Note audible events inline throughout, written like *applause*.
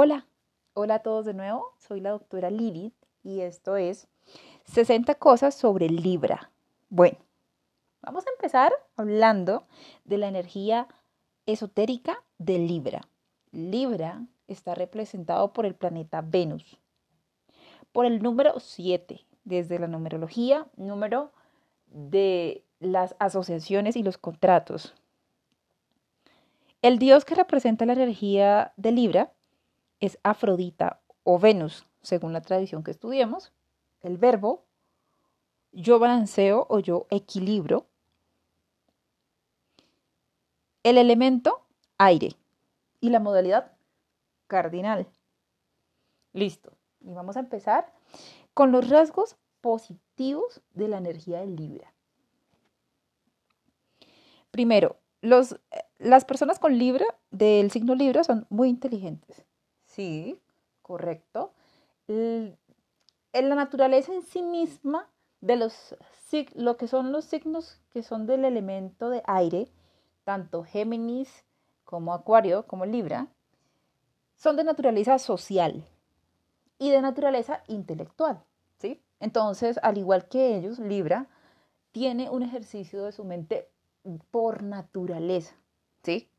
Hola, hola a todos de nuevo. Soy la doctora Lilith y esto es 60 cosas sobre Libra. Bueno, vamos a empezar hablando de la energía esotérica de Libra. Libra está representado por el planeta Venus, por el número 7, desde la numerología, número de las asociaciones y los contratos. El dios que representa la energía de Libra es Afrodita o Venus, según la tradición que estudiemos. El verbo yo balanceo o yo equilibro. El elemento aire y la modalidad cardinal. Listo. Y vamos a empezar con los rasgos positivos de la energía del Libra. Primero, los, las personas con Libra, del signo Libra, son muy inteligentes. Sí, correcto. en la naturaleza en sí misma de los lo que son los signos que son del elemento de aire, tanto Géminis como Acuario como Libra, son de naturaleza social y de naturaleza intelectual, ¿sí? Entonces, al igual que ellos, Libra tiene un ejercicio de su mente por naturaleza, ¿sí?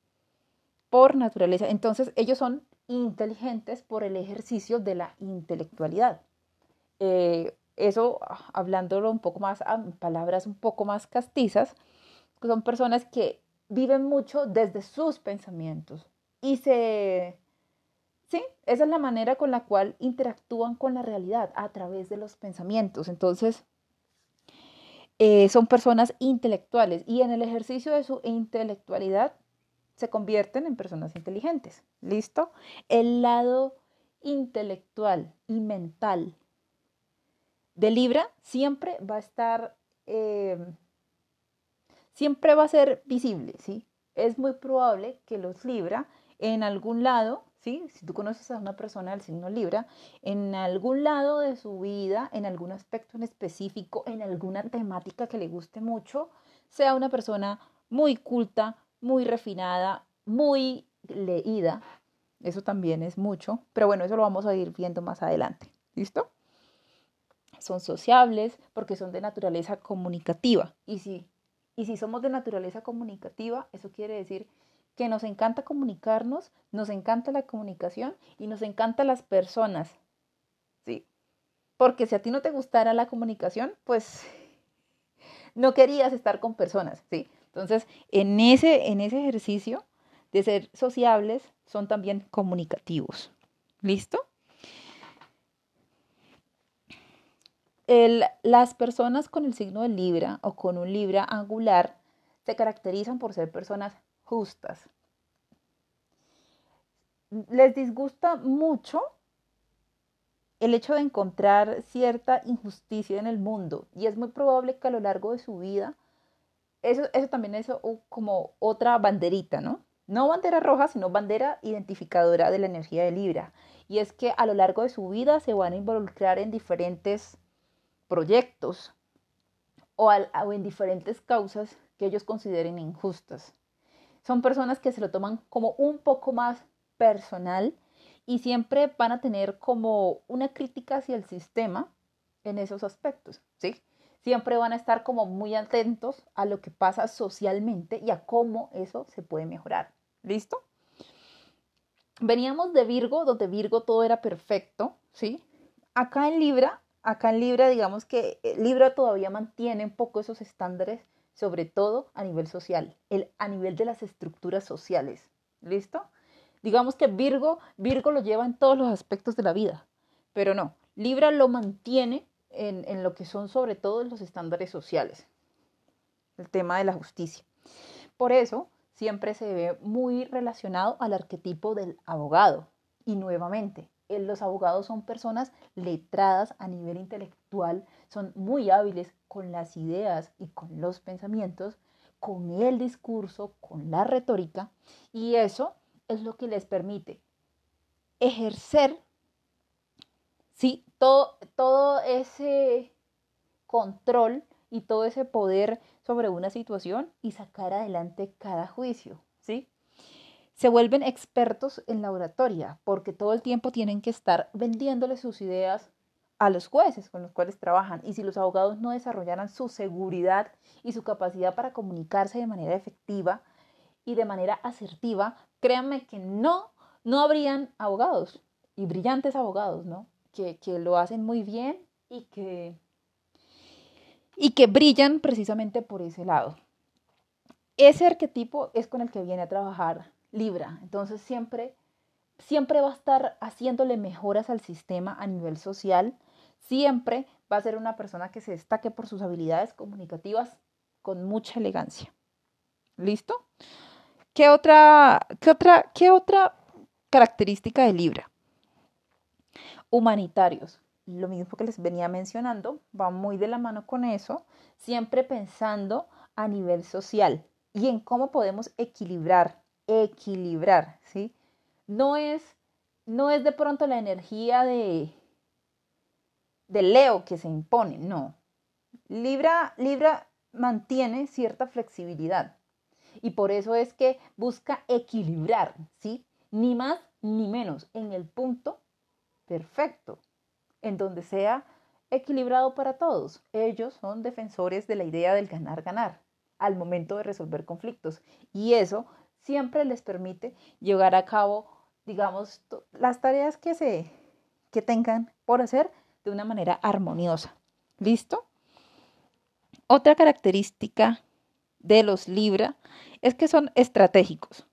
Por naturaleza. Entonces, ellos son inteligentes por el ejercicio de la intelectualidad. Eh, eso, hablándolo un poco más, palabras un poco más castizas, son personas que viven mucho desde sus pensamientos y se... Sí, esa es la manera con la cual interactúan con la realidad a través de los pensamientos. Entonces, eh, son personas intelectuales y en el ejercicio de su intelectualidad se convierten en personas inteligentes. ¿Listo? El lado intelectual y mental de Libra siempre va a estar, eh, siempre va a ser visible, ¿sí? Es muy probable que los Libra en algún lado, ¿sí? Si tú conoces a una persona del signo Libra, en algún lado de su vida, en algún aspecto en específico, en alguna temática que le guste mucho, sea una persona muy culta, muy refinada, muy leída. Eso también es mucho, pero bueno, eso lo vamos a ir viendo más adelante. ¿Listo? Son sociables porque son de naturaleza comunicativa. Y si, y si somos de naturaleza comunicativa, eso quiere decir que nos encanta comunicarnos, nos encanta la comunicación y nos encantan las personas. ¿Sí? Porque si a ti no te gustara la comunicación, pues *laughs* no querías estar con personas, ¿sí? Entonces, en ese, en ese ejercicio de ser sociables, son también comunicativos. ¿Listo? las personas con el signo de Libra o con un Libra angular se caracterizan por ser personas justas. Les disgusta mucho el hecho de encontrar cierta injusticia en el mundo y es muy probable que a lo largo de su vida, eso, eso también es como otra banderita, ¿no? No bandera roja, sino bandera identificadora de la energía de Libra. Y es que a lo largo de su vida se van a involucrar en diferentes proyectos o, en diferentes causas que ellos consideren injustas. Son personas que se lo toman como un poco más personal y siempre van a tener como una crítica hacia el sistema en esos aspectos, ¿sí? Siempre van a estar como muy atentos a lo que pasa socialmente y a cómo eso se puede mejorar. ¿Listo? Veníamos de Virgo, donde Virgo todo era perfecto, ¿sí? Acá en Libra, acá en Libra, digamos que eh, Libra todavía mantiene un poco esos estándares, sobre todo a nivel social, el, a nivel de las estructuras sociales. ¿Listo? Digamos que Virgo, Virgo lo lleva en todos los aspectos de la vida, pero no, Libra lo mantiene en, en lo que son sobre todo los estándares sociales, el tema de la justicia. Por eso, siempre se ve muy relacionado al arquetipo del abogado. Y nuevamente, los abogados son personas letradas a nivel intelectual, son muy hábiles con las ideas y con los pensamientos, con el discurso, con la retórica, y eso es lo que les permite ejercer ¿sí? todo, todo ese control y todo ese poder sobre una situación y sacar adelante cada juicio, ¿sí? se vuelven expertos en la oratoria porque todo el tiempo tienen que estar vendiéndole sus ideas a los jueces con los cuales trabajan. Y si los abogados no desarrollaran su seguridad y su capacidad para comunicarse de manera efectiva y de manera asertiva, créanme que no, no habrían abogados y brillantes abogados, ¿no? Que, que lo hacen muy bien y que, y que brillan precisamente por ese lado. Ese arquetipo es con el que viene a trabajar Libra. Entonces siempre, siempre va a estar haciéndole mejoras al sistema a nivel social. Siempre va a ser una persona que se destaque por sus habilidades comunicativas con mucha elegancia. ¿Listo? ¿Qué otra, qué otra, qué otra característica de Libra? Humanitarios. Lo mismo que les venía mencionando, va muy de la mano con eso, siempre pensando a nivel social y en cómo podemos equilibrar equilibrar, ¿sí? No es, no es de pronto la energía de, de Leo que se impone, no. Libra, Libra mantiene cierta flexibilidad y por eso es que busca equilibrar, ¿sí? Ni más ni menos en el punto perfecto, en donde sea equilibrado para todos. Ellos son defensores de la idea del ganar-ganar al momento de resolver conflictos y eso siempre les permite llevar a cabo, digamos, las tareas que, se, que tengan por hacer de una manera armoniosa. ¿Listo? Otra característica de los Libra es que son estratégicos.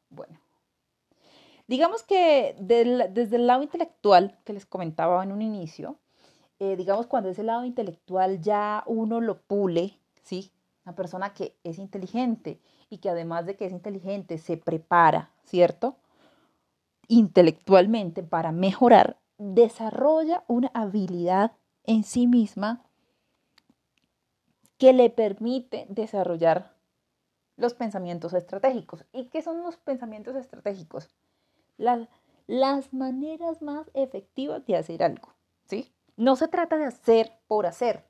Digamos que desde el lado intelectual que les comentaba en un inicio, eh, digamos cuando ese lado intelectual ya uno lo pule, ¿sí? Una persona que es inteligente y que además de que es inteligente, se prepara, ¿cierto? Intelectualmente para mejorar, desarrolla una habilidad en sí misma que le permite desarrollar los pensamientos estratégicos. ¿Y qué son los pensamientos estratégicos? Las, maneras más efectivas de hacer algo, ¿sí? No se trata de hacer por hacer,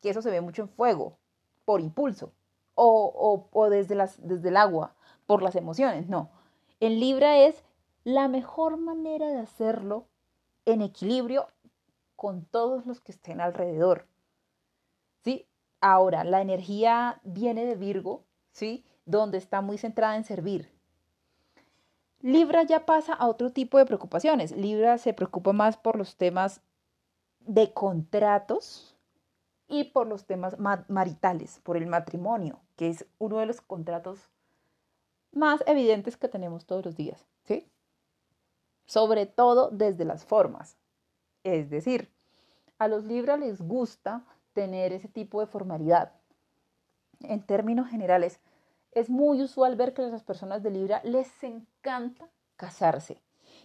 que eso se ve mucho en fuego, por impulso o, o, desde, las, desde el agua, por las emociones, no. En Libra es la mejor manera de hacerlo en equilibrio con todos los que estén alrededor. ¿Sí? Ahora, la energía viene de Virgo, ¿sí? Donde está muy centrada en servir. Libra ya pasa a otro tipo de preocupaciones. Libra se preocupa más por los temas de contratos, y por los temas maritales, por el matrimonio, que es uno de los contratos más evidentes que tenemos todos los días, ¿sí? Sobre todo desde las formas. Es decir, a los Libra les gusta tener ese tipo de formalidad. En términos generales, es muy usual ver que las personas de Libra les encanta casarse.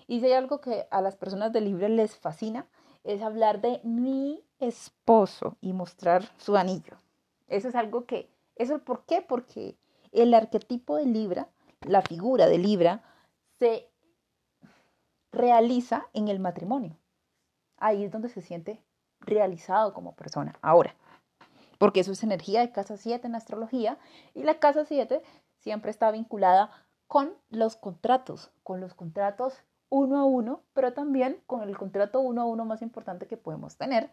Y si hay algo que a las personas de Libra les fascina, es hablar de mi esposo y mostrar su anillo. Eso es algo que, ¿eso por qué? Porque el arquetipo de Libra, la figura de Libra, se realiza en el matrimonio. Ahí es donde se siente realizado como persona. Ahora, porque eso es energía de casa 7 en astrología y la casa 7 siempre está vinculada con los contratos, con los contratos uno a uno, pero también con el contrato uno a uno más importante que podemos tener,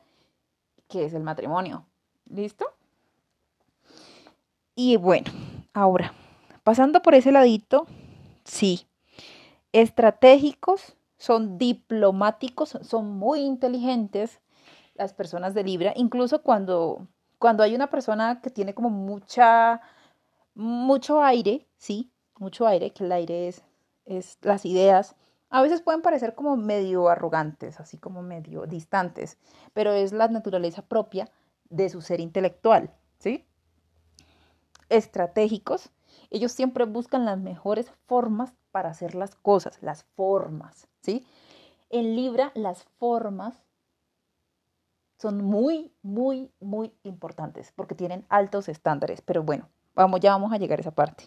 que es el matrimonio. ¿Listo? Y bueno, ahora, pasando por ese ladito, sí, estratégicos, son diplomáticos, son muy inteligentes las personas de Libra, incluso cuando, cuando hay una persona que tiene como mucha, mucho aire, sí, mucho aire, que el aire es, es las ideas, a veces pueden parecer como medio arrogantes, así como medio distantes, pero es la naturaleza propia de su ser intelectual, ¿sí? Estratégicos, ellos siempre buscan las mejores formas para hacer las cosas, las formas, ¿sí? En Libra las formas son muy, muy, muy importantes porque tienen altos estándares, pero bueno, vamos, ya vamos a llegar a esa parte.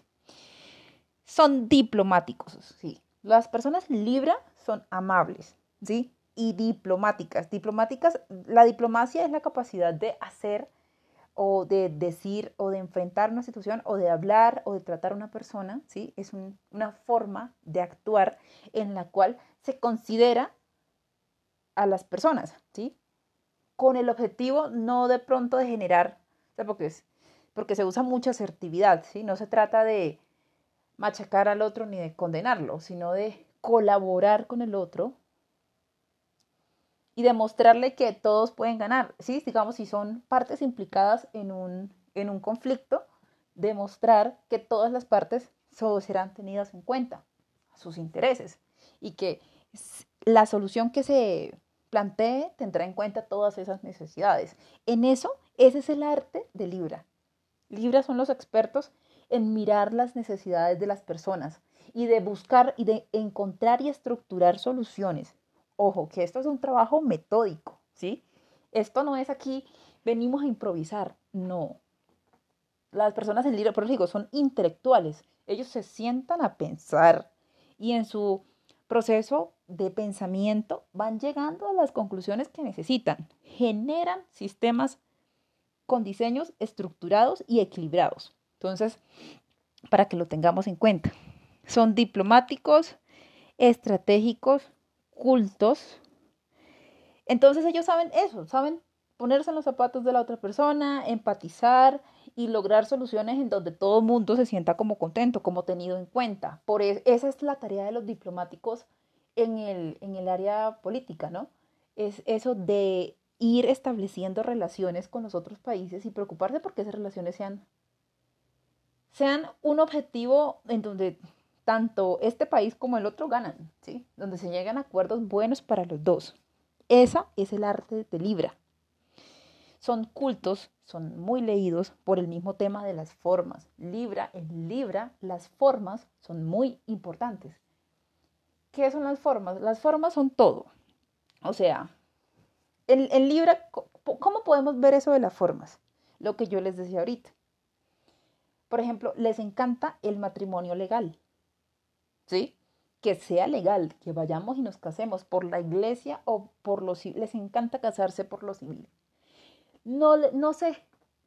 Son diplomáticos, sí, las personas Libra son amables, ¿sí? Y diplomáticas. Diplomáticas, la diplomacia es la capacidad de hacer o de decir o de enfrentar una situación o de hablar o de tratar a una persona, ¿sí? Es una forma de actuar en la cual se considera a las personas, ¿sí? Con el objetivo no de pronto de generar, porque, es, porque se usa mucha asertividad, ¿sí? No se trata de machacar al otro ni de condenarlo, sino de colaborar con el otro y demostrarle que todos pueden ganar, ¿sí? Digamos, si son partes implicadas en un, en un conflicto, demostrar que todas las partes serán tenidas en cuenta, sus intereses, y que la solución que se plantee tendrá en cuenta todas esas necesidades. En eso, ese es el arte de Libra. Libra son los expertos en mirar las necesidades de las personas y de buscar y de encontrar y estructurar soluciones Ojo, que esto es un trabajo metódico, ¿sí? Esto no es aquí, venimos a improvisar, no. Las personas en libro, por digo, son intelectuales. Ellos se sientan a pensar y en su proceso de pensamiento van llegando a las conclusiones que necesitan. Generan sistemas con diseños estructurados y equilibrados. Entonces, para que lo tengamos en cuenta, son diplomáticos, estratégicos, cultos. Entonces ellos saben eso, saben ponerse en los zapatos de la otra persona, empatizar y lograr soluciones en donde todo el mundo se sienta como contento, como tenido en cuenta. Por eso, esa es la tarea de los diplomáticos en el, en el área política, ¿no? Es eso de ir estableciendo relaciones con los otros países y preocuparse porque esas relaciones sean, sean un objetivo en donde tanto este país como el otro ganan, ¿sí? Donde se llegan acuerdos buenos para los dos. Esa es el arte de Libra. Son cultos, son muy leídos por el mismo tema de las formas. Libra, en Libra, las formas son muy importantes. ¿Qué son las formas? Las formas son todo. O sea, en, en Libra, ¿cómo podemos ver eso de las formas? Lo que yo les decía ahorita. Por ejemplo, les encanta el matrimonio legal. ¿sí? Que sea legal, que vayamos y nos casemos por la iglesia o por los civiles. Les encanta casarse por los civiles. No, no sé,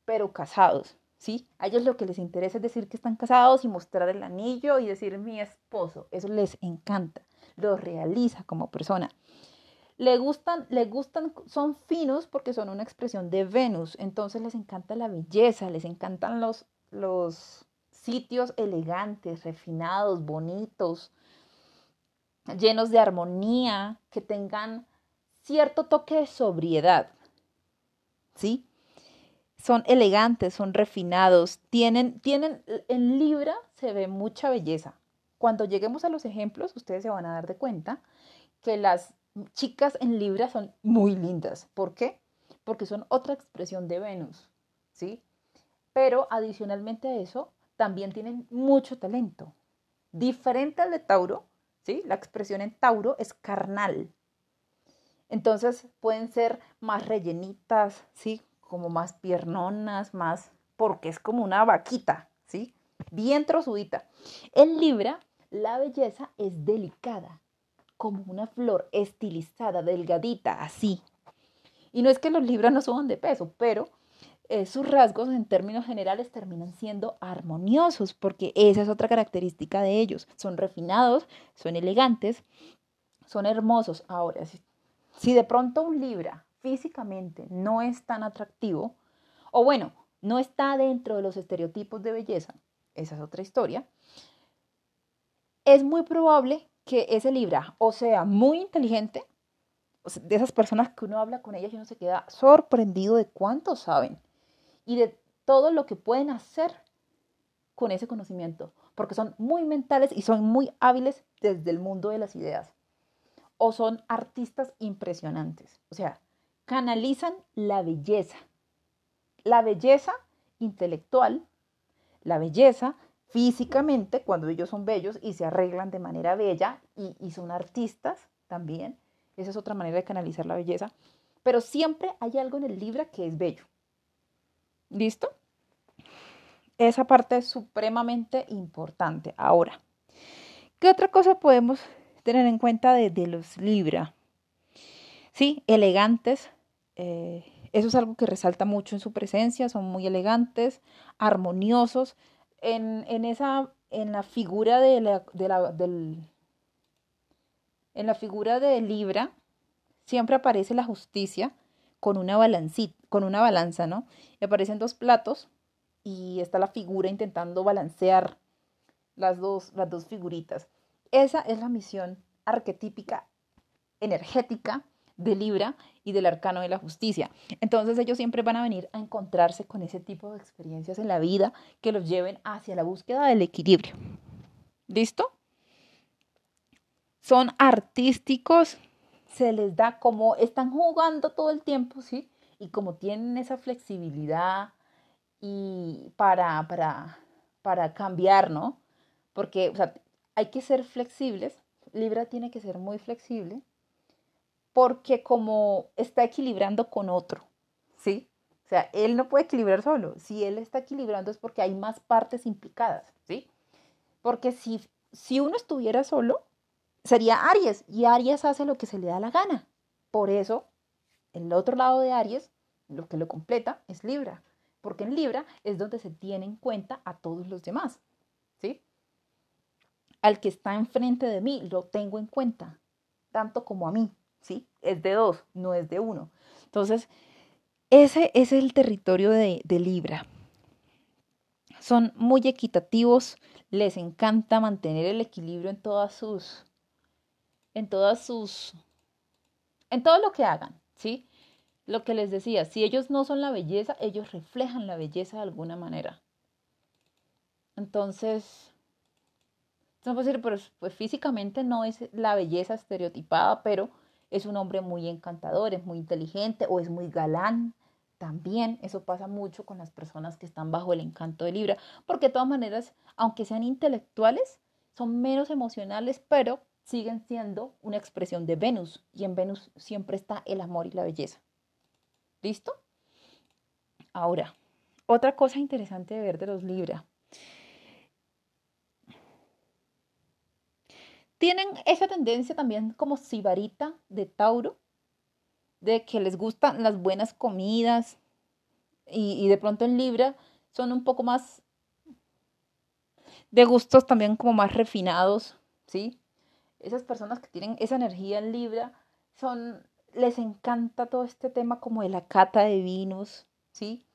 pero casados, ¿sí? A ellos lo que les interesa es decir que están casados y mostrar el anillo y decir mi esposo. Eso les encanta, lo realiza como persona. Le gustan, le gustan, son finos porque son una expresión de Venus, entonces les encanta la belleza, les encantan los, los, sitios elegantes, refinados, bonitos, llenos de armonía, que tengan cierto toque de sobriedad. ¿Sí? Son elegantes, son refinados, tienen, tienen, en Libra se ve mucha belleza. Cuando lleguemos a los ejemplos, ustedes se van a dar de cuenta que las chicas en Libra son muy lindas. ¿Por qué? Porque son otra expresión de Venus, ¿sí? Pero adicionalmente a eso, también tienen mucho talento. Diferente al de Tauro, ¿sí? La expresión en Tauro es carnal. Entonces pueden ser más rellenitas, ¿sí? Como más piernonas, más, porque es como una vaquita, ¿sí? Bien trozudita. En Libra, la belleza es delicada, como una flor estilizada, delgadita, así. Y no es que los Libras no suban de peso, pero sus rasgos en términos generales terminan siendo armoniosos, porque esa es otra característica de ellos. Son refinados, son elegantes, son hermosos. Ahora, si, si de pronto un Libra físicamente no es tan atractivo, o bueno, no está dentro de los estereotipos de belleza, esa es otra historia, es muy probable que ese Libra o sea muy inteligente, de esas personas que uno habla con ellas y uno se queda sorprendido de cuánto saben y de todo lo que pueden hacer con ese conocimiento, porque son muy mentales y son muy hábiles desde el mundo de las ideas. O son artistas impresionantes, o sea, canalizan la belleza, la belleza intelectual, la belleza físicamente, cuando ellos son bellos y se arreglan de manera bella y, son artistas también, esa es otra manera de canalizar la belleza, pero siempre hay algo en el libro que es bello. ¿Listo? Esa parte es supremamente importante. Ahora, ¿qué otra cosa podemos tener en cuenta de, los Libra? Sí, elegantes, eh, Eso es algo que resalta mucho en su presencia, son muy elegantes, armoniosos. En, en esa, en la figura de la, de la, del, en la figura de Libra, siempre aparece la justicia con una, balancita, con una balanza, ¿no? Y aparecen dos platos y está la figura intentando balancear las dos, las dos figuritas. Esa es la misión arquetípica, energética de Libra y del arcano de la justicia. Entonces ellos siempre van a venir a encontrarse con ese tipo de experiencias en la vida que los lleven hacia la búsqueda del equilibrio. ¿Listo? Son artísticos, se les da como están jugando todo el tiempo, ¿sí? Y como tienen esa flexibilidad y para, para, para cambiar, ¿no? Porque o sea, hay que ser flexibles, Libra tiene que ser muy flexible, porque como está equilibrando con otro, ¿sí? O sea, él no puede equilibrar solo. Si él está equilibrando es porque hay más partes implicadas, ¿sí? Porque si, si uno estuviera solo, sería Aries y Aries hace lo que se le da la gana. Por eso, el otro lado de Aries, lo que lo completa es Libra, porque en Libra es donde se tiene en cuenta a todos los demás, ¿sí? Al que está enfrente de mí lo tengo en cuenta, tanto como a mí, ¿sí? Es de dos, no es de uno. Entonces, ese, es el territorio de, de Libra. Son muy equitativos, les encanta mantener el equilibrio en todas sus en todas sus, en todo lo que hagan, ¿sí? Lo que les decía, si ellos no son la belleza, ellos reflejan la belleza de alguna manera. Entonces, no puedo decir, pues, pues físicamente no es la belleza estereotipada, pero es un hombre muy encantador, es muy inteligente o es muy galán. También eso pasa mucho con las personas que están bajo el encanto de Libra, porque de todas maneras, aunque sean intelectuales, son menos emocionales, pero siguen siendo una expresión de Venus y en Venus siempre está el amor y la belleza. ¿Listo? Ahora, otra cosa interesante de ver de los Libra. Tienen esa tendencia también como sibarita de Tauro, de que les gustan las buenas comidas y, y de pronto en Libra son un poco más de gustos también como más refinados, ¿sí? Esas personas que tienen esa energía en Libra, son, les encanta todo este tema como de la cata de vinos, ¿sí?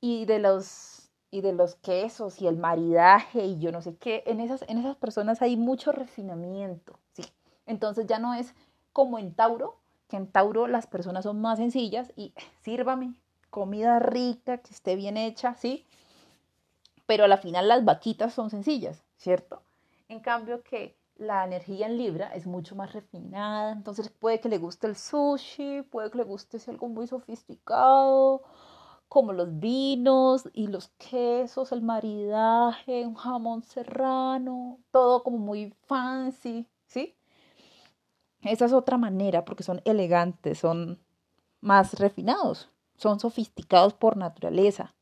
Y de los, y de los quesos y el maridaje y yo no sé qué. En esas, en esas personas hay mucho refinamiento, ¿sí? Entonces ya no es como en Tauro, que en Tauro las personas son más sencillas y sírvame comida rica, que esté bien hecha, ¿sí? Pero a la final las vaquitas son sencillas, ¿cierto? En cambio que la energía en Libra es mucho más refinada, entonces puede que le guste el sushi, puede que le guste algo muy sofisticado, como los vinos y los quesos, el maridaje, un jamón serrano, todo como muy fancy, ¿sí? Esa es otra manera porque son elegantes, son más refinados, son sofisticados por naturaleza.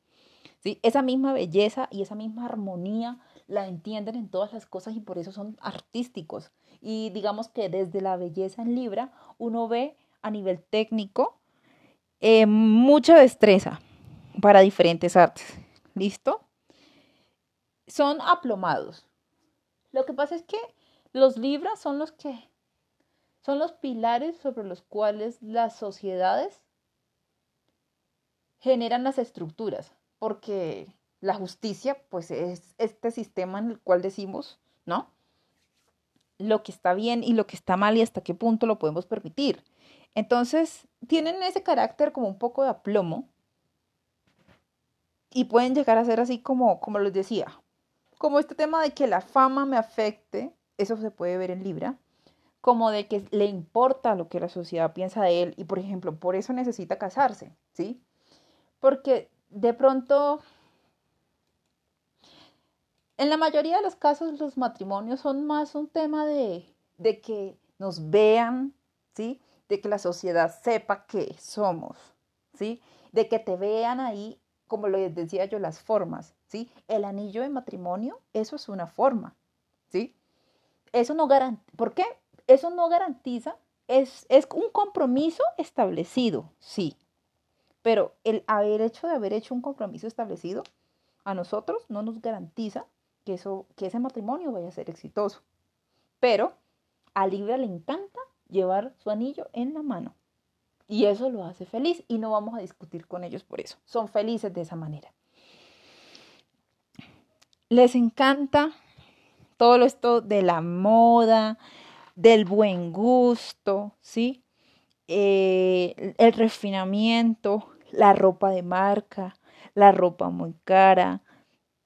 ¿sí? Esa misma belleza y esa misma armonía la entienden en todas las cosas y por eso son artísticos. Y digamos que desde la belleza en Libra uno ve a nivel técnico eh, mucha destreza para diferentes artes. ¿Listo? Son aplomados. Lo que pasa es que los Libras son los que son los pilares sobre los cuales las sociedades generan las estructuras, porque la justicia, pues es este sistema en el cual decimos, ¿no? Lo que está bien y lo que está mal y hasta qué punto lo podemos permitir. Entonces, tienen ese carácter como un poco de aplomo y pueden llegar a ser así como, como les decía, como este tema de que la fama me afecte, eso se puede ver en Libra, como de que le importa lo que la sociedad piensa de él y, por ejemplo, por eso necesita casarse, ¿sí? Porque de pronto en la mayoría de los casos los matrimonios son más un tema de, de que nos vean, ¿sí? De que la sociedad sepa que somos, ¿sí? De que te vean ahí, como les decía yo, las formas, ¿sí? El anillo de matrimonio, eso es una forma, ¿sí? Eso no garantiza, ¿por qué? Eso no garantiza, es, es un compromiso establecido, sí, pero el haber hecho de haber hecho un compromiso establecido a nosotros no nos garantiza que, eso, que ese matrimonio vaya a ser exitoso. Pero a Libra le encanta llevar su anillo en la mano. Y eso lo hace feliz y no vamos a discutir con ellos por eso. Son felices de esa manera. Les encanta todo esto de la moda, del buen gusto, ¿sí? Eh, el refinamiento, la ropa de marca, la ropa muy cara,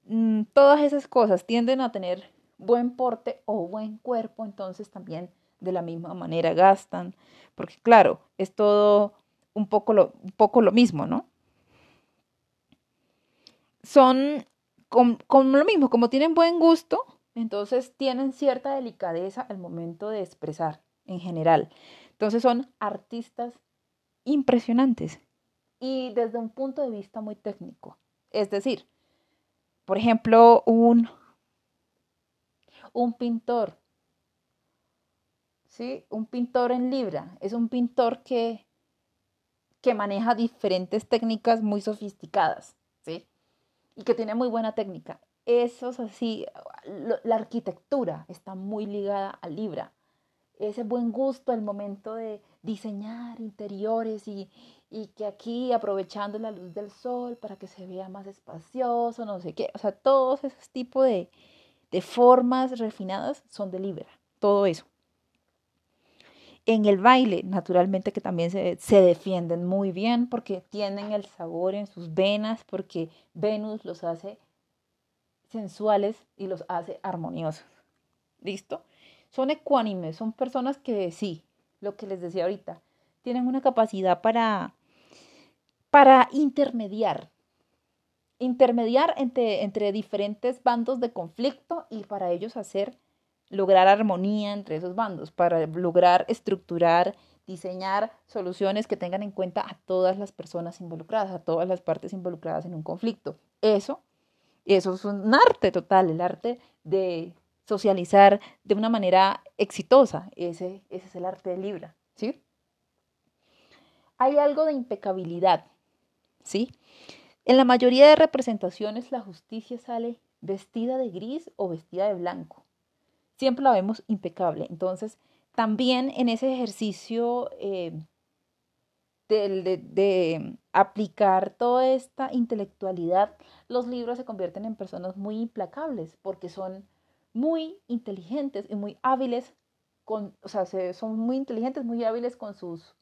mm, todas esas cosas tienden a tener buen porte o buen cuerpo, entonces también de la misma manera gastan, porque claro, es todo un poco lo, un poco lo mismo, ¿no? Son con, lo mismo, como tienen buen gusto, entonces tienen cierta delicadeza al momento de expresar en general. Entonces son artistas impresionantes y desde un punto de vista muy técnico. Es decir, por ejemplo, un, un pintor, ¿sí? Un pintor en libra es un pintor que, que maneja diferentes técnicas muy sofisticadas, ¿sí? Y que tiene muy buena técnica. Eso es así, la arquitectura está muy ligada a Libra. Ese buen gusto al momento de diseñar interiores y, y que aquí aprovechando la luz del sol para que se vea más espacioso, no sé qué, o sea, todos esos tipos de, de formas refinadas son de Libra, todo eso. En el baile, naturalmente que también se, se, defienden muy bien porque tienen el sabor en sus venas, porque Venus los hace sensuales y los hace armoniosos. ¿Listo? Son ecuánimes, son personas que sí, lo que les decía ahorita, tienen una capacidad para, para intermediar, intermediar entre, entre diferentes bandos de conflicto y para ellos hacer, lograr armonía entre esos bandos, para lograr estructurar, diseñar soluciones que tengan en cuenta a todas las personas involucradas, a todas las partes involucradas en un conflicto. Eso, eso es un arte total, el arte de socializar de una manera exitosa. Ese, ese es el arte de Libra, ¿sí? Hay algo de impecabilidad, ¿sí? En la mayoría de representaciones la justicia sale vestida de gris o vestida de blanco. Siempre la vemos impecable. Entonces, también en ese ejercicio eh, de, de, aplicar toda esta intelectualidad, los libros se convierten en personas muy implacables porque son muy inteligentes y muy hábiles con, o sea, son muy inteligentes, muy hábiles con sus,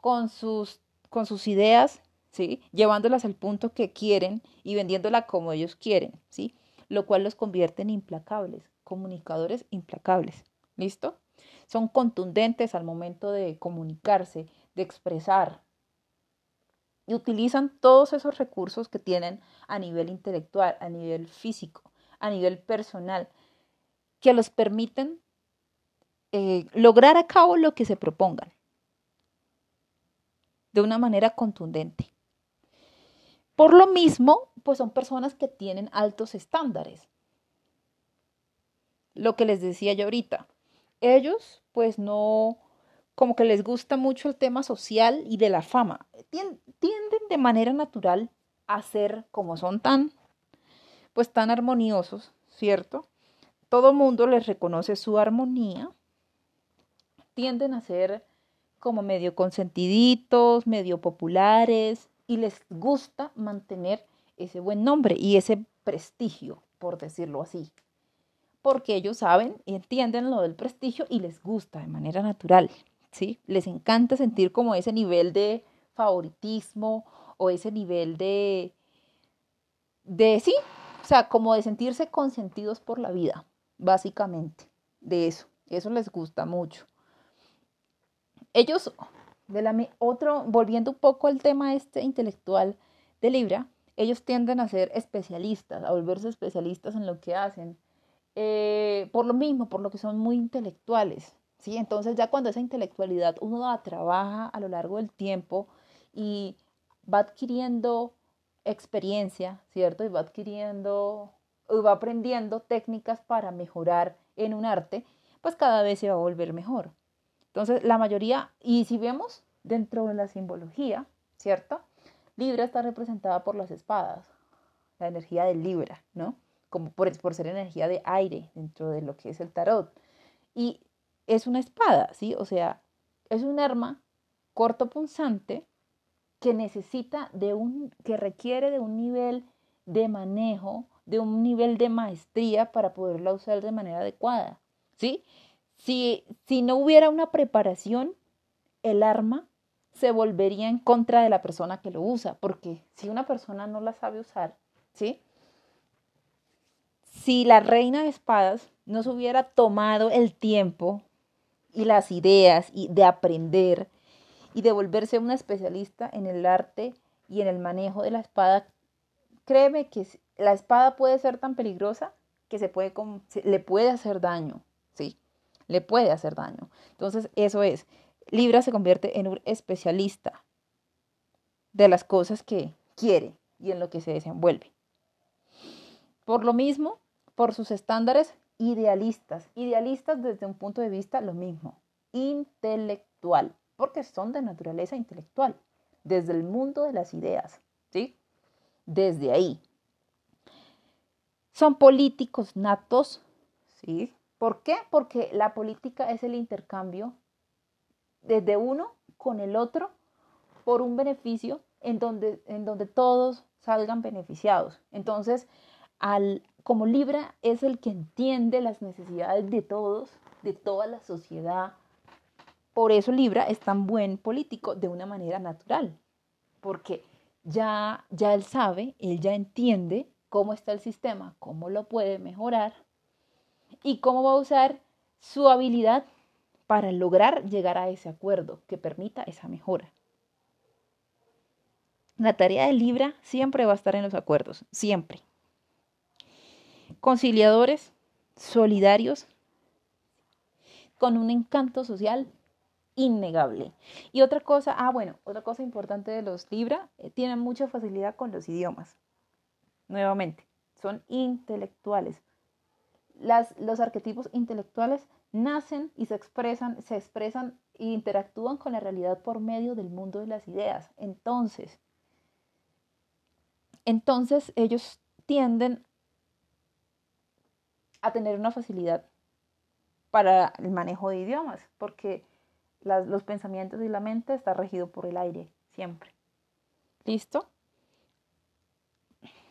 con sus, con sus ideas, ¿sí? Llevándolas al punto que quieren y vendiéndola como ellos quieren, ¿sí? Lo cual los convierte en implacables, comunicadores implacables, ¿listo? Son contundentes al momento de comunicarse, de expresar, y utilizan todos esos recursos que tienen a nivel intelectual, a nivel físico, a nivel personal, que los permiten eh, lograr a cabo lo que se propongan de una manera contundente. Por lo mismo, pues son personas que tienen altos estándares. Lo que les decía yo ahorita, ellos pues no, como que les gusta mucho el tema social y de la fama. Tienden de manera natural a ser como son tan, pues tan armoniosos, ¿cierto? todo mundo les reconoce su armonía, tienden a ser como medio consentiditos, medio populares y les gusta mantener ese buen nombre y ese prestigio, por decirlo así. Porque ellos saben y entienden lo del prestigio y les gusta de manera natural, ¿sí? Les encanta sentir como ese nivel de favoritismo o ese nivel de, de sí, o sea, como de sentirse consentidos por la vida básicamente, de eso. Eso les gusta mucho. Ellos, de la, otro, volviendo un poco al tema este intelectual de Libra, ellos tienden a ser especialistas, a volverse especialistas en lo que hacen, eh, por lo mismo, por lo que son muy intelectuales, ¿sí? Entonces ya cuando esa intelectualidad uno trabaja a lo largo del tiempo y va adquiriendo experiencia, ¿cierto? Y va adquiriendo va aprendiendo técnicas para mejorar en un arte, pues cada vez se va a volver mejor. Entonces, la mayoría, y si vemos dentro de la simbología, ¿cierto? Libra está representada por las espadas, la energía de Libra, ¿no? Como por, por ser energía de aire dentro de lo que es el tarot. Y es una espada, ¿sí? O sea, es un arma corto punzante que necesita de un, que requiere de un nivel de manejo, de un nivel de maestría para poderla usar de manera adecuada, ¿sí? Si, si no hubiera una preparación, el arma se volvería en contra de la persona que lo usa, porque si una persona no la sabe usar, ¿sí? Si la reina de espadas no se hubiera tomado el tiempo y las ideas y de aprender y de volverse una especialista en el arte y en el manejo de la espada, créeme que la espada puede ser tan peligrosa que se puede, le puede hacer daño. Le puede hacer daño. Entonces, eso es. Libra se convierte en un especialista de las cosas que quiere y en lo que se desenvuelve. Por lo mismo, por sus estándares idealistas. Idealistas desde un punto de vista lo mismo, intelectual, porque son de naturaleza intelectual, desde el mundo de las ideas, ¿sí? Desde ahí. Son políticos natos, ¿sí? ¿Por qué? Porque la política es el intercambio desde uno con el otro por un beneficio en donde, en donde todos salgan beneficiados. Entonces, al, como Libra es el que entiende las necesidades de todos, de toda la sociedad, por eso Libra es tan buen político de una manera natural, porque ya, ya él sabe, él ya entiende cómo está el sistema, cómo lo puede mejorar y cómo va a usar su habilidad para lograr llegar a ese acuerdo que permita esa mejora. La tarea de Libra siempre va a estar en los acuerdos, siempre. Conciliadores, solidarios, con un encanto social innegable. Y otra cosa, ah, bueno, otra cosa importante de los Libra, eh, tienen mucha facilidad con los idiomas. Nuevamente, son intelectuales. Las, los arquetipos intelectuales nacen y se expresan, se expresan e interactúan con la realidad por medio del mundo de las ideas. Entonces, entonces ellos tienden a tener una facilidad para el manejo de idiomas, porque los pensamientos y la mente está regido por el aire, siempre. ¿Listo?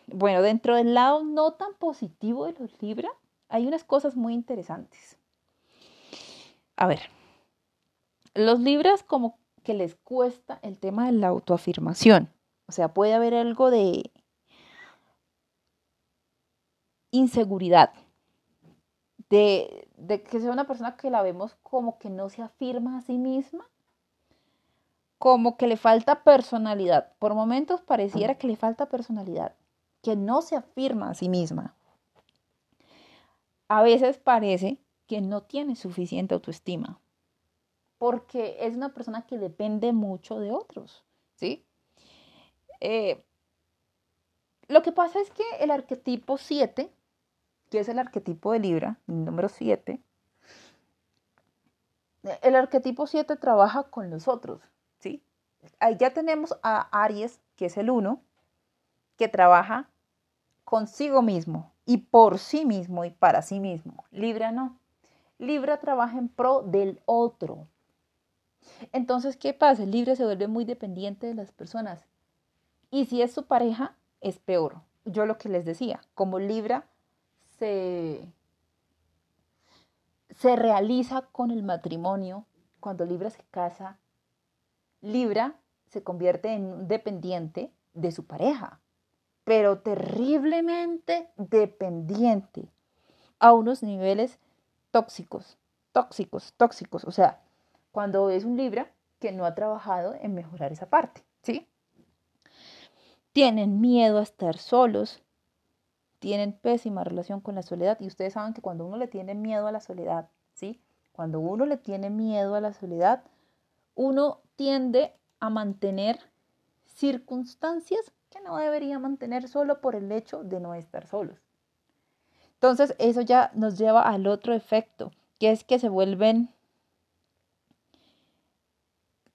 Bueno, dentro del lado no tan positivo de los Libra, hay unas cosas muy interesantes. A ver, los libras como que les cuesta el tema de la autoafirmación. O sea, puede haber algo de inseguridad, de, de, que sea una persona que la vemos como que no se afirma a sí misma, como que le falta personalidad. Por momentos pareciera que le falta personalidad, que no se afirma a sí misma. A veces parece que no tiene suficiente autoestima, porque es una persona que depende mucho de otros, ¿sí? Eh, lo que pasa es que el arquetipo 7, que es el arquetipo de Libra, el número 7, el arquetipo 7 trabaja con los otros, ¿sí? Ahí ya tenemos a Aries, que es el 1, que trabaja consigo mismo y por sí mismo y para sí mismo. Libra no. Libra trabaja en pro del otro. Entonces, ¿qué pasa? Libra se vuelve muy dependiente de las personas. Y si es su pareja, es peor. Yo lo que les decía, como Libra se, se realiza con el matrimonio, cuando Libra se casa, Libra se convierte en un dependiente de su pareja, pero terriblemente dependiente a unos niveles tóxicos, tóxicos, tóxicos. O sea, cuando es un Libra que no ha trabajado en mejorar esa parte, ¿sí? Tienen miedo a estar solos, tienen pésima relación con la soledad y ustedes saben que cuando uno le tiene miedo a la soledad, ¿sí? Cuando uno le tiene miedo a la soledad, uno tiende a mantener circunstancias que no debería mantener solo por el hecho de no estar solos. Entonces, eso ya nos lleva al otro efecto, que es que se vuelven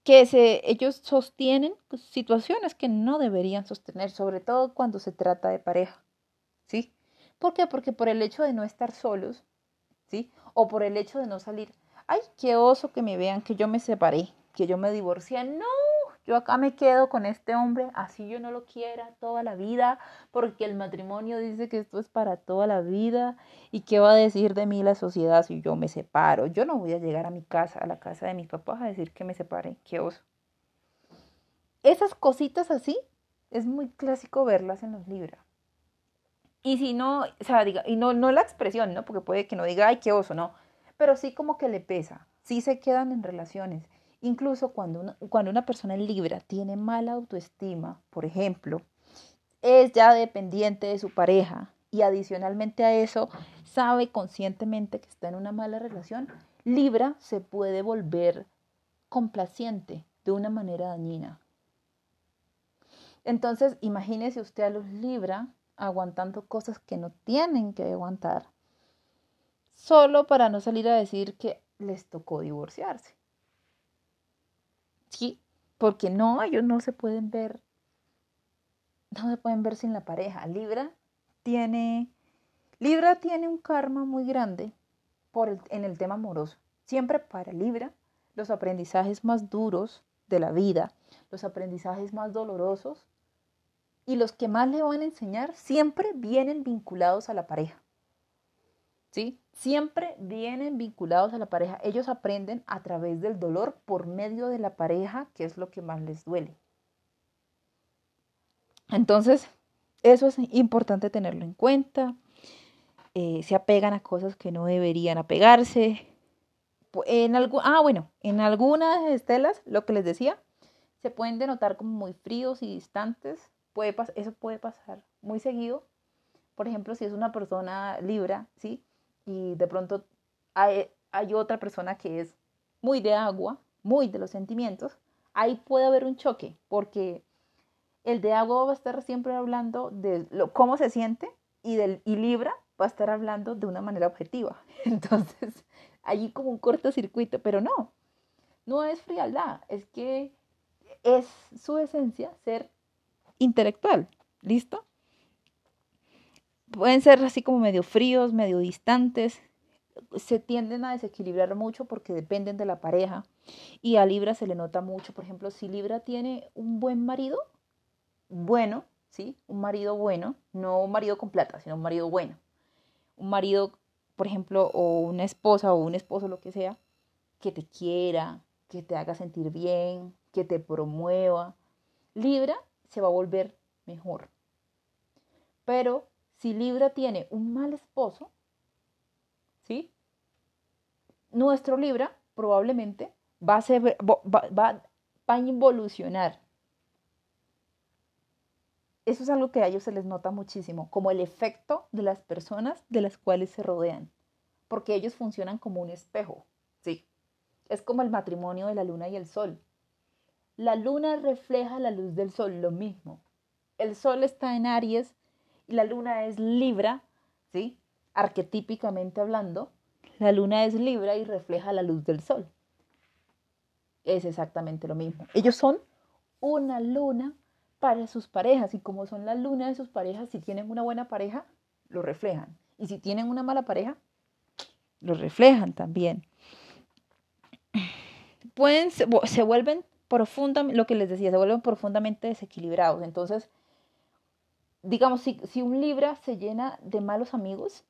que se, ellos sostienen situaciones que no deberían sostener, sobre todo cuando se trata de pareja. ¿Sí? ¿Por qué? Porque por el hecho de no estar solos, ¿sí? O por el hecho de no salir, ay, qué oso que me vean que yo me separé, que yo me divorcié. No, yo acá me quedo con este hombre, así yo no lo quiera toda la vida, porque el matrimonio dice que esto es para toda la vida. ¿Y qué va a decir de mí la sociedad si yo me separo? Yo no voy a llegar a mi casa, a la casa de mis papás, a decir que me separé. Qué oso. Esas cositas así es muy clásico verlas en los libros. Y si no, o sea, diga, y no, no la expresión, ¿no? Porque puede que no diga, ay, qué oso, no. Pero sí como que le pesa, sí se quedan en relaciones. Incluso cuando una, cuando una persona libra tiene mala autoestima, por ejemplo, es ya dependiente de su pareja y adicionalmente a eso sabe conscientemente que está en una mala relación, Libra se puede volver complaciente de una manera dañina. Entonces, imagínese usted a los Libra aguantando cosas que no tienen que aguantar, solo para no salir a decir que les tocó divorciarse. Sí, porque no, ellos no se pueden ver, no se pueden ver sin la pareja. Libra tiene, Libra tiene un karma muy grande por en el tema amoroso. Siempre para Libra, los aprendizajes más duros de la vida, los aprendizajes más dolorosos y los que más le van a enseñar siempre vienen vinculados a la pareja. ¿Sí? siempre vienen vinculados a la pareja. Ellos aprenden a través del dolor por medio de la pareja, que es lo que más les duele. Entonces, eso es importante tenerlo en cuenta. Eh, se apegan a cosas que no deberían apegarse. En ah, bueno, en algunas estelas, lo que les decía, se pueden denotar como muy fríos y distantes. Puede eso puede pasar muy seguido. Por ejemplo, si es una persona libra, ¿sí? Y de pronto hay, otra persona que es muy de agua, muy de los sentimientos, ahí puede haber un choque, porque el de agua va a estar siempre hablando de lo, cómo se siente y, del, y Libra va a estar hablando de una manera objetiva. *laughs* Entonces, allí como un cortocircuito, pero no, no es frialdad, es que es su esencia ser intelectual, ¿listo? Pueden ser así como medio fríos, medio distantes, se tienden a desequilibrar mucho porque dependen de la pareja y a Libra se le nota mucho, por ejemplo, si Libra tiene un buen marido, bueno, ¿sí? Un marido bueno, no un marido con plata, sino un marido bueno. Un marido, por ejemplo, o una esposa o un esposo, lo que sea, que te quiera, que te haga sentir bien, que te promueva. Libra se va a volver mejor. Pero si Libra tiene un mal esposo, ¿sí? Nuestro Libra probablemente va a, ser, va, a involucionar. Eso es algo que a ellos se les nota muchísimo, como el efecto de las personas de las cuales se rodean, porque ellos funcionan como un espejo, ¿sí? Es como el matrimonio de la luna y el sol. La luna refleja la luz del sol, lo mismo. El sol está en Aries y la luna es Libra, ¿sí? Arquetípicamente hablando, la luna es Libra y refleja la luz del sol. Es exactamente lo mismo. Ellos son una luna para sus parejas y como son la luna de sus parejas, si tienen una buena pareja, lo reflejan. Y si tienen una mala pareja, lo reflejan también. Pueden, se vuelven profundamente, lo que les decía, se vuelven profundamente desequilibrados. Entonces, digamos, si, si, un Libra se llena de malos amigos,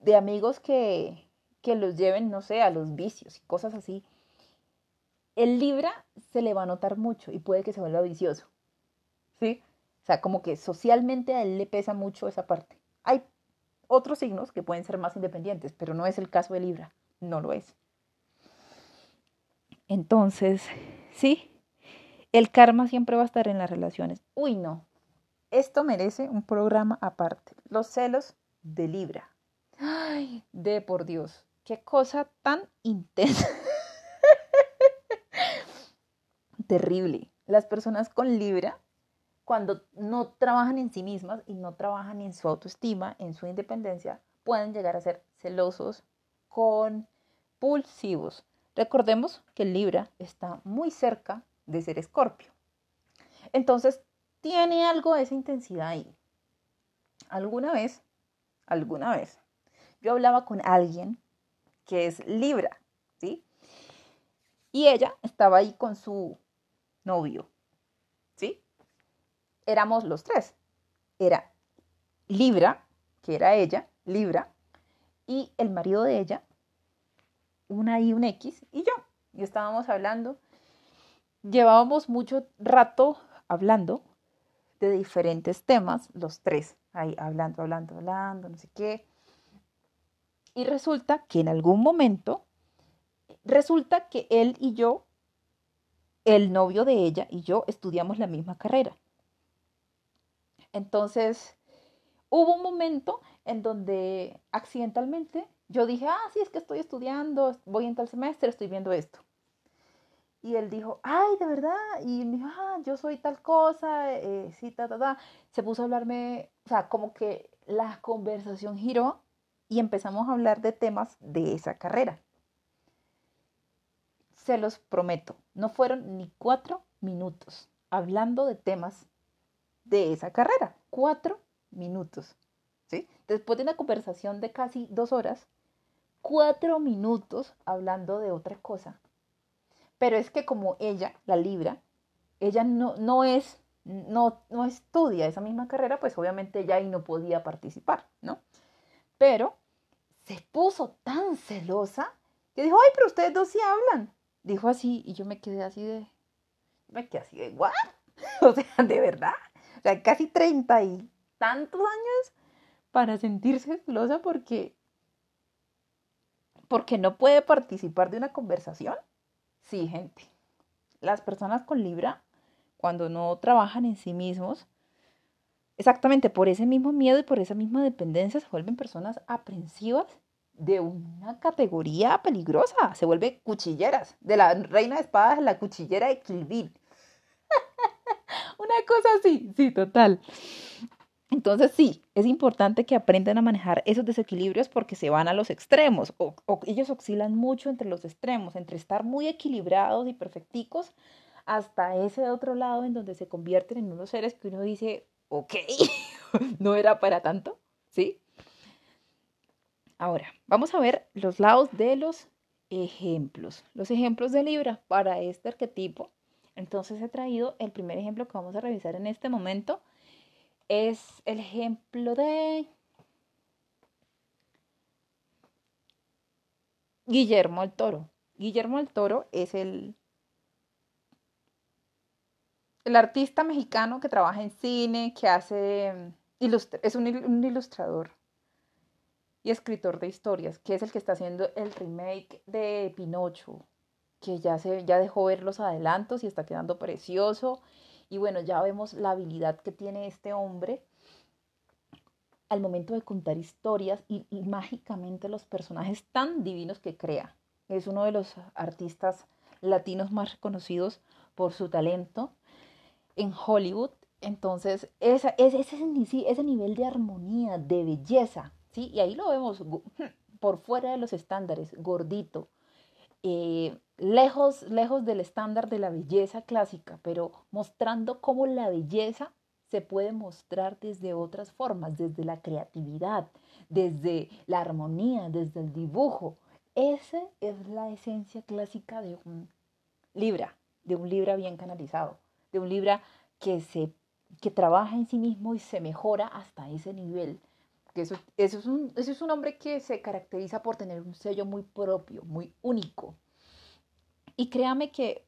de amigos que, que los lleven, no sé, a los vicios y cosas así, el Libra se le va a notar mucho y puede que se vuelva vicioso. ¿Sí? O sea, como que socialmente a él le pesa mucho esa parte. Hay otros signos que pueden ser más independientes, pero no es el caso de Libra, no lo es. Entonces, sí, el karma siempre va a estar en las relaciones. Uy, no, esto merece un programa aparte. Los celos de Libra. Ay, de por Dios, qué cosa tan intensa. *laughs* Terrible. Las personas con Libra, cuando no trabajan en sí mismas y no trabajan en su autoestima, en su independencia, pueden llegar a ser celosos, compulsivos. Recordemos que Libra está muy cerca de ser escorpio. Entonces, tiene algo de esa intensidad ahí. Alguna vez, alguna vez, yo hablaba con alguien que es Libra, ¿sí? Y ella estaba ahí con su novio, ¿sí? Éramos los tres. Era Libra, que era ella, Libra, y el marido de ella, una y un X, y yo. Y estábamos hablando. Llevábamos mucho rato hablando de diferentes temas, los tres, ahí hablando, hablando, hablando, no sé qué. Y resulta que en algún momento, resulta que él y yo, el novio de ella y yo estudiamos la misma carrera. Entonces, hubo un momento en donde accidentalmente yo dije, ah, sí, es que estoy estudiando, voy en tal semestre, estoy viendo esto. Y él dijo, ay, de verdad. Y me dijo, ah, yo soy tal cosa, eh, sí, ta, ta, ta. Se puso a hablarme, o sea, como que la conversación giró y empezamos a hablar de temas de esa carrera. Se los prometo, no fueron ni cuatro minutos hablando de temas de esa carrera. Cuatro minutos. ¿sí? Después de una conversación de casi dos horas, cuatro minutos hablando de otra cosa pero es que como ella, la Libra, ella no, no es, no, no estudia esa misma carrera, pues obviamente ella ahí no podía participar, ¿no? Pero se puso tan celosa que dijo, ay, pero ustedes dos sí hablan. Dijo así y yo me quedé así de, me quedé así de, ¿what? *laughs* o sea, de verdad. O sea, casi treinta y tantos años para sentirse celosa porque, porque no puede participar de una conversación. Sí, gente. Las personas con Libra, cuando no trabajan en sí mismos, exactamente por ese mismo miedo y por esa misma dependencia, se vuelven personas aprensivas de una categoría peligrosa. Se vuelven cuchilleras. De la reina de espadas la cuchillera de Kilvin. *laughs* una cosa así, sí, total. Entonces sí, es importante que aprendan a manejar esos desequilibrios porque se van a los extremos o, ellos oscilan mucho entre los extremos, entre estar muy equilibrados y perfecticos hasta ese otro lado en donde se convierten en unos seres que uno dice, ok, *laughs* no era para tanto, ¿sí? Ahora, vamos a ver los lados de los ejemplos, los ejemplos de Libra para este arquetipo. Entonces he traído el primer ejemplo que vamos a revisar en este momento es el ejemplo de Guillermo el Toro. Guillermo el Toro es el, el artista mexicano que trabaja en cine, que hace, es un, un ilustrador y escritor de historias, que es el que está haciendo el remake de Pinocho, que ya, se, ya dejó ver los adelantos y está quedando precioso y bueno, ya vemos la habilidad que tiene este hombre al momento de contar historias y, mágicamente los personajes tan divinos que crea. Es uno de los artistas latinos más reconocidos por su talento en Hollywood. Entonces, esa, ese, ese nivel de armonía, de belleza, ¿sí? Y ahí lo vemos por fuera de los estándares, gordito, eh, lejos, lejos del estándar de la belleza clásica, pero mostrando cómo la belleza se puede mostrar desde otras formas, desde la creatividad, desde la armonía, desde el dibujo. Esa es la esencia clásica de un Libra, de un Libra bien canalizado, de un Libra que, se, que trabaja en sí mismo y se mejora hasta ese nivel. Eso, eso, es un, eso es un hombre que se caracteriza por tener un sello muy propio, muy único. Y créame que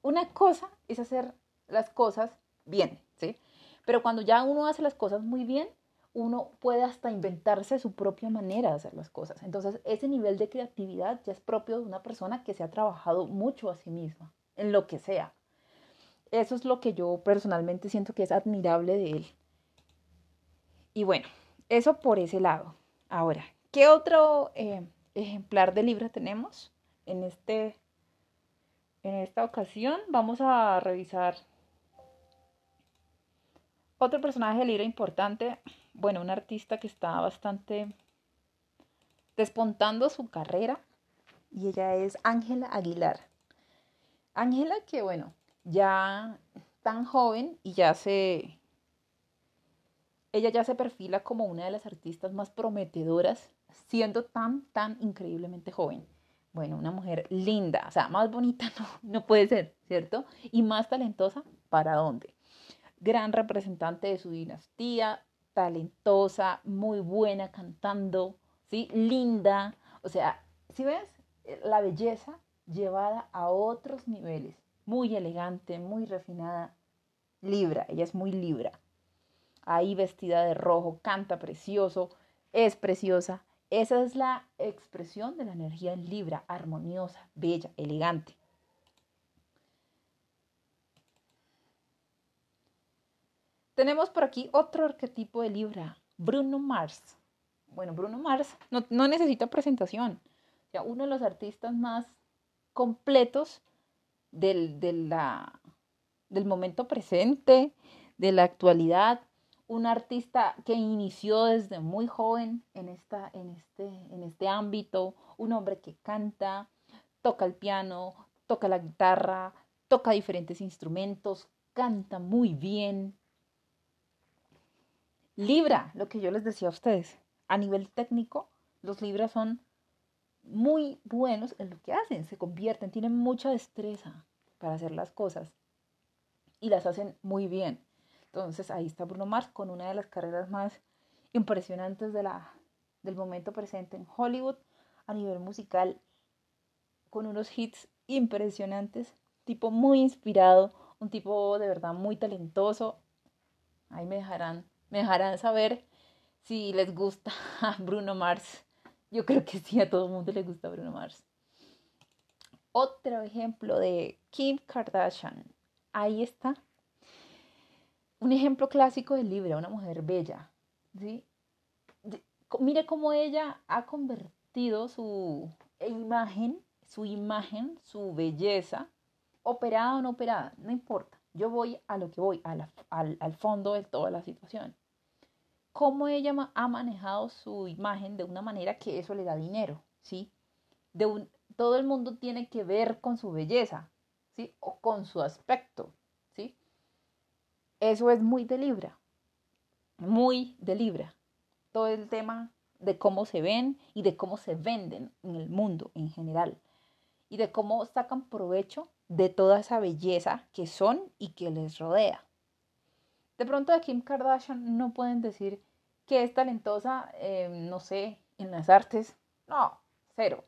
una cosa es hacer las cosas bien, ¿sí? Pero cuando ya uno hace las cosas muy bien, uno puede hasta inventarse su propia manera de hacer las cosas. Entonces, ese nivel de creatividad ya es propio de una persona que se ha trabajado mucho a sí misma, en lo que sea. Eso es lo que yo personalmente siento que es admirable de él. Y bueno, eso por ese lado. Ahora, ¿qué otro eh, ejemplar de Libra tenemos? En, este, en esta ocasión vamos a revisar otro personaje de Libra importante, bueno, un artista que está bastante despuntando su carrera y ella es Ángela Aguilar. Ángela, que bueno, ya tan joven y ya se... Ella ya se perfila como una de las artistas más prometedoras, siendo tan, tan increíblemente joven. Bueno, una mujer linda, o sea, más bonita *laughs* no, no puede ser, ¿cierto? Y más talentosa, ¿para dónde? Gran representante de su dinastía, talentosa, muy buena cantando, ¿sí? Linda, o sea, si ves, la belleza llevada a otros niveles, muy elegante, muy refinada, Libra, ella es muy Libra. Ahí vestida de rojo, canta precioso, es preciosa, esa es la expresión de la energía en Libra, armoniosa, bella, elegante. Tenemos por aquí otro arquetipo de Libra, Bruno Mars. Bueno, Bruno Mars no, necesita presentación. O uno de los artistas más completos del, del momento presente, de la actualidad, un artista que inició desde muy joven en, esta, en, este, en este ámbito, un hombre que canta, toca el piano, toca la guitarra, toca diferentes instrumentos, canta muy bien. Libra, lo que yo les decía a ustedes, a nivel técnico, los Libras son muy buenos en lo que hacen, se convierten, tienen mucha destreza para hacer las cosas y las hacen muy bien. Entonces ahí está Bruno Mars con una de las carreras más impresionantes de la, del momento presente en Hollywood a nivel musical, con unos hits impresionantes, tipo muy inspirado, un tipo de verdad muy talentoso. Ahí me dejarán, me dejarán saber si les gusta *laughs* Bruno Mars. Yo creo que sí, a todo el mundo le gusta Bruno Mars. Otro ejemplo de Kim Kardashian. Ahí está un ejemplo clásico de Libra, una mujer bella. ¿sí? mire cómo ella ha convertido su imagen, su imagen, su belleza, operada o no operada, no importa. Yo voy a lo que voy, al, al, fondo de toda la situación. Cómo ella ha manejado su imagen de una manera que eso le da dinero, ¿sí? De un, todo el mundo tiene que ver con su belleza, ¿sí? O con su aspecto. Eso es muy de Libra, muy de Libra. Todo el tema de cómo se ven y de cómo se venden en el mundo en general y de cómo sacan provecho de toda esa belleza que son y que les rodea. De pronto de Kim Kardashian no pueden decir que es talentosa, eh, no sé, en las artes. No, cero.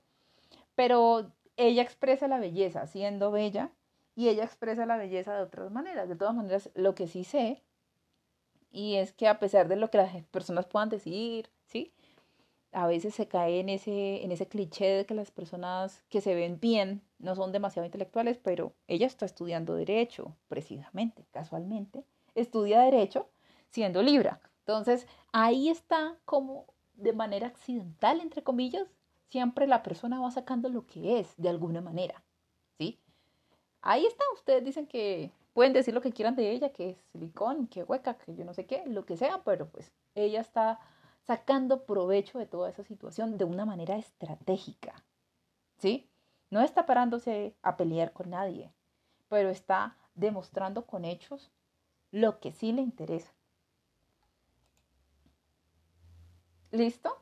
Pero ella expresa la belleza siendo bella y ella expresa la belleza de otras maneras. De todas maneras, lo que sí sé, y es que a pesar de lo que las personas puedan decir, ¿sí? A veces se cae en ese, en ese cliché de que las personas que se ven bien no son demasiado intelectuales, pero ella está estudiando derecho, precisamente, casualmente, estudia derecho siendo Libra. Entonces, ahí está como de manera accidental, entre comillas, siempre la persona va sacando lo que es de alguna manera. Ahí está, ustedes dicen que pueden decir lo que quieran de ella, que es silicón, que hueca, que yo no sé qué, lo que sea, pero pues ella está sacando provecho de toda esa situación de una manera estratégica, ¿sí? No está parándose a pelear con nadie, pero está demostrando con hechos lo que sí le interesa. ¿Listo?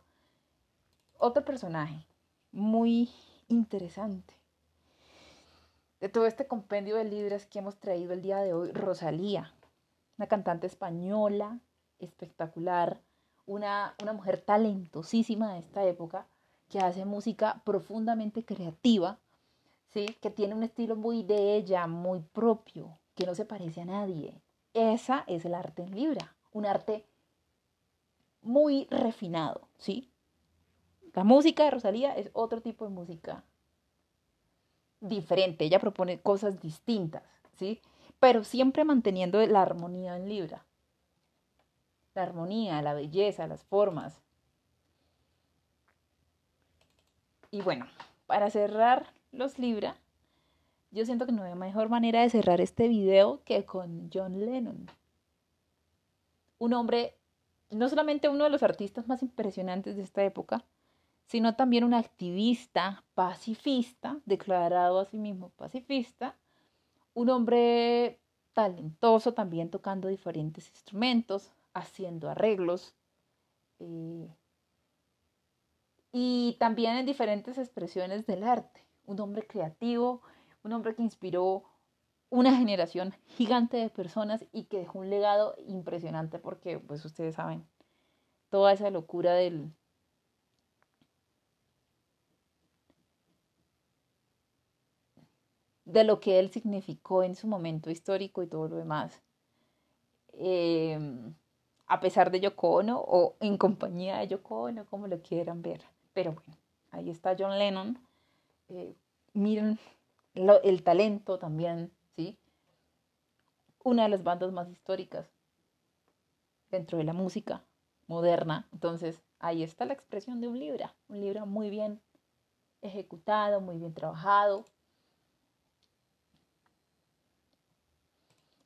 Otro personaje muy interesante de todo este compendio de libras que hemos traído el día de hoy, Rosalía, una cantante española espectacular, una, una mujer talentosísima de esta época, que hace música profundamente creativa, ¿sí? que tiene un estilo muy de ella, muy propio, que no se parece a nadie. Esa es el arte en Libra, un arte muy refinado, ¿sí? La música de Rosalía es otro tipo de música diferente, ella propone cosas distintas, ¿sí? Pero siempre manteniendo la armonía en Libra. La armonía, la belleza, las formas. Y bueno, para cerrar los Libra, yo siento que no hay mejor manera de cerrar este video que con John Lennon. Un hombre, no solamente uno de los artistas más impresionantes de esta época, sino también un activista pacifista, declarado a sí mismo pacifista, un hombre talentoso también tocando diferentes instrumentos, haciendo arreglos eh, y también en diferentes expresiones del arte. Un hombre creativo, un hombre que inspiró una generación gigante de personas y que dejó un legado impresionante porque, pues ustedes saben, toda esa locura del, de lo que él significó en su momento histórico y todo lo demás. Em, a pesar de Yoko Ono o en compañía de Yoko Ono, como lo quieran ver. Pero bueno, ahí está John Lennon. Eh, miren el talento también, ¿sí? Una de las bandas más históricas dentro de la música moderna. Entonces, ahí está la expresión de un libro, un libro muy bien ejecutado, muy bien trabajado,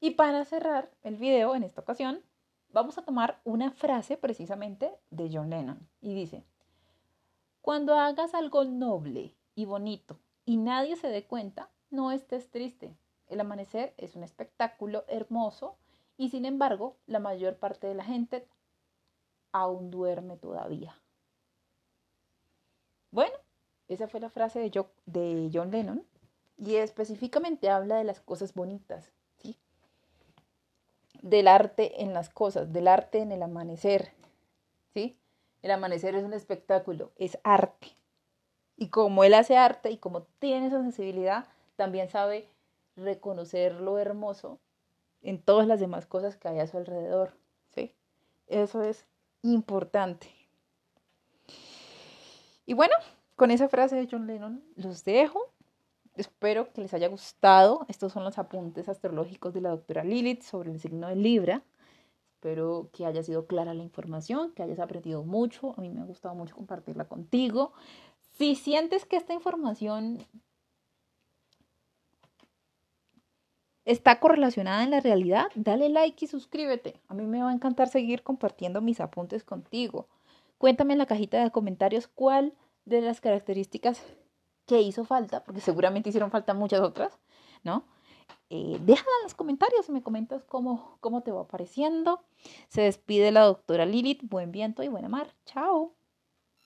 Y para cerrar el video en esta ocasión, vamos a tomar una frase precisamente de John Lennon y dice, cuando hagas algo noble y bonito y nadie se dé cuenta, no estés triste. El amanecer es un espectáculo hermoso y sin embargo la mayor parte de la gente aún duerme todavía. Bueno, esa fue la frase de, John Lennon y específicamente habla de las cosas bonitas, del arte en las cosas, del arte en el amanecer. ¿Sí? El amanecer es un espectáculo, es arte. Y como él hace arte y como tiene esa sensibilidad, también sabe reconocer lo hermoso en todas las demás cosas que hay a su alrededor. ¿sí? Eso es importante. Y bueno, con esa frase de John Lennon los dejo. Espero que les haya gustado. Estos son los apuntes astrológicos de la doctora Lilith sobre el signo de Libra. Espero que haya sido clara la información, que hayas aprendido mucho. A mí me ha gustado mucho compartirla contigo. Si sientes que esta información está correlacionada en la realidad, dale like y suscríbete. A mí me va a encantar seguir compartiendo mis apuntes contigo. Cuéntame en la cajita de comentarios cuál de las características qué hizo falta, porque seguramente hicieron falta muchas otras, ¿no? Eh, déjala en los comentarios y me comentas cómo, cómo te va apareciendo. Se despide la doctora Lilith. Buen viento y buena mar. Chao.